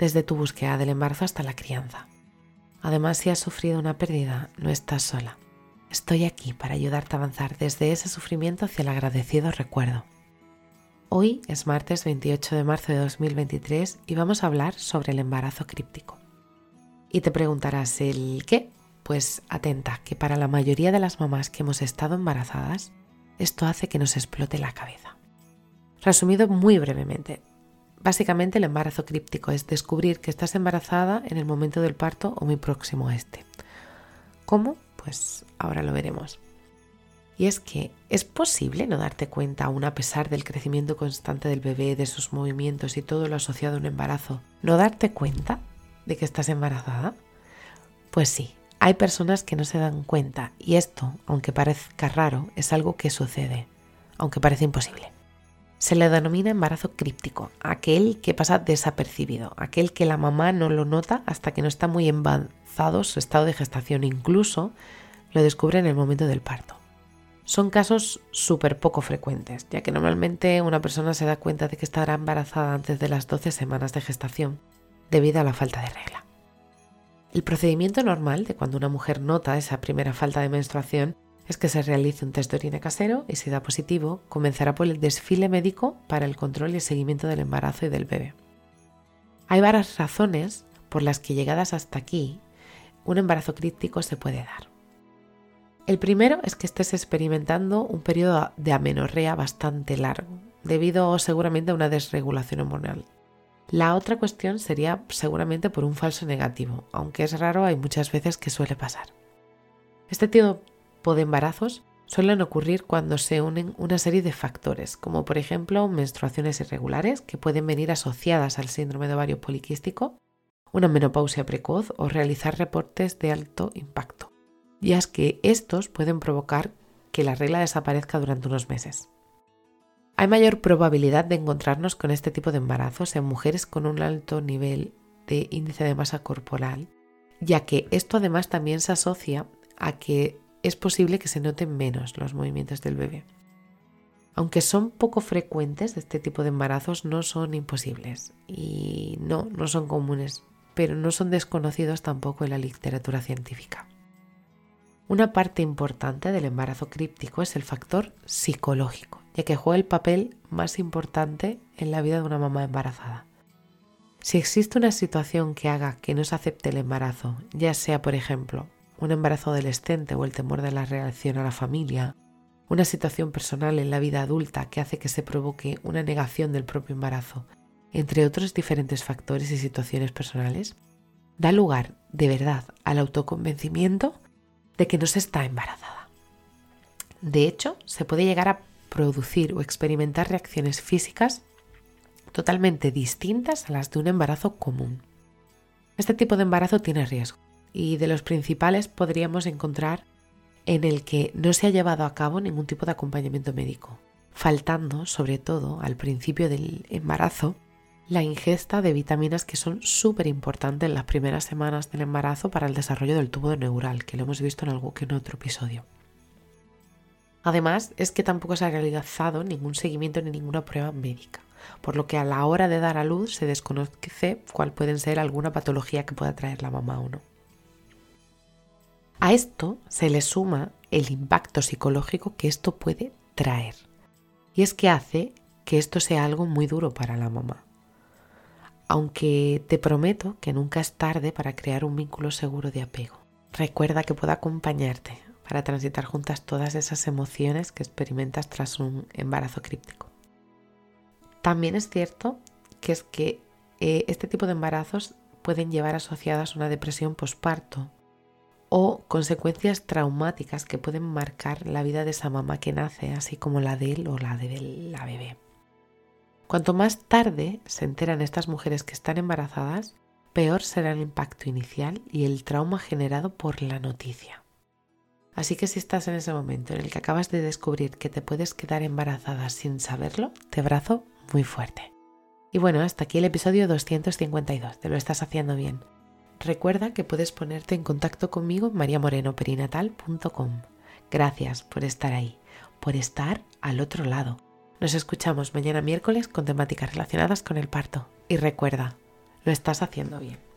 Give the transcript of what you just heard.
desde tu búsqueda del embarazo hasta la crianza. Además, si has sufrido una pérdida, no estás sola. Estoy aquí para ayudarte a avanzar desde ese sufrimiento hacia el agradecido recuerdo. Hoy es martes 28 de marzo de 2023 y vamos a hablar sobre el embarazo críptico. Y te preguntarás el qué? Pues atenta, que para la mayoría de las mamás que hemos estado embarazadas, esto hace que nos explote la cabeza. Resumido muy brevemente, Básicamente el embarazo críptico es descubrir que estás embarazada en el momento del parto o muy próximo a este. ¿Cómo? Pues ahora lo veremos. Y es que es posible no darte cuenta aún a pesar del crecimiento constante del bebé, de sus movimientos y todo lo asociado a un embarazo, no darte cuenta de que estás embarazada. Pues sí, hay personas que no se dan cuenta y esto, aunque parezca raro, es algo que sucede, aunque parece imposible. Se le denomina embarazo críptico, aquel que pasa desapercibido, aquel que la mamá no lo nota hasta que no está muy avanzado su estado de gestación, incluso lo descubre en el momento del parto. Son casos súper poco frecuentes, ya que normalmente una persona se da cuenta de que estará embarazada antes de las 12 semanas de gestación, debido a la falta de regla. El procedimiento normal de cuando una mujer nota esa primera falta de menstruación es que se realice un test de orina casero y si da positivo, comenzará por el desfile médico para el control y el seguimiento del embarazo y del bebé. Hay varias razones por las que llegadas hasta aquí, un embarazo crítico se puede dar. El primero es que estés experimentando un periodo de amenorrea bastante largo, debido seguramente a una desregulación hormonal. La otra cuestión sería seguramente por un falso negativo, aunque es raro, hay muchas veces que suele pasar. Este tipo de embarazos suelen ocurrir cuando se unen una serie de factores, como por ejemplo menstruaciones irregulares que pueden venir asociadas al síndrome de ovario poliquístico, una menopausia precoz o realizar reportes de alto impacto, ya que estos pueden provocar que la regla desaparezca durante unos meses. Hay mayor probabilidad de encontrarnos con este tipo de embarazos en mujeres con un alto nivel de índice de masa corporal, ya que esto además también se asocia a que es posible que se noten menos los movimientos del bebé. Aunque son poco frecuentes, este tipo de embarazos no son imposibles y no, no son comunes, pero no son desconocidos tampoco en la literatura científica. Una parte importante del embarazo críptico es el factor psicológico, ya que juega el papel más importante en la vida de una mamá embarazada. Si existe una situación que haga que no se acepte el embarazo, ya sea por ejemplo un embarazo adolescente o el temor de la reacción a la familia, una situación personal en la vida adulta que hace que se provoque una negación del propio embarazo, entre otros diferentes factores y situaciones personales, da lugar de verdad al autoconvencimiento de que no se está embarazada. De hecho, se puede llegar a producir o experimentar reacciones físicas totalmente distintas a las de un embarazo común. Este tipo de embarazo tiene riesgo y de los principales podríamos encontrar en el que no se ha llevado a cabo ningún tipo de acompañamiento médico, faltando sobre todo al principio del embarazo la ingesta de vitaminas que son súper importantes en las primeras semanas del embarazo para el desarrollo del tubo neural, que lo hemos visto en algún que en otro episodio. Además, es que tampoco se ha realizado ningún seguimiento ni ninguna prueba médica, por lo que a la hora de dar a luz se desconoce cuál puede ser alguna patología que pueda traer la mamá o no. A esto se le suma el impacto psicológico que esto puede traer. Y es que hace que esto sea algo muy duro para la mamá. Aunque te prometo que nunca es tarde para crear un vínculo seguro de apego. Recuerda que puedo acompañarte para transitar juntas todas esas emociones que experimentas tras un embarazo críptico. También es cierto que es que eh, este tipo de embarazos pueden llevar asociadas una depresión posparto o consecuencias traumáticas que pueden marcar la vida de esa mamá que nace, así como la de él o la de la bebé. Cuanto más tarde se enteran estas mujeres que están embarazadas, peor será el impacto inicial y el trauma generado por la noticia. Así que si estás en ese momento en el que acabas de descubrir que te puedes quedar embarazada sin saberlo, te abrazo muy fuerte. Y bueno, hasta aquí el episodio 252, te lo estás haciendo bien. Recuerda que puedes ponerte en contacto conmigo en mariamorenoperinatal.com. Gracias por estar ahí, por estar al otro lado. Nos escuchamos mañana miércoles con temáticas relacionadas con el parto. Y recuerda, lo estás haciendo bien.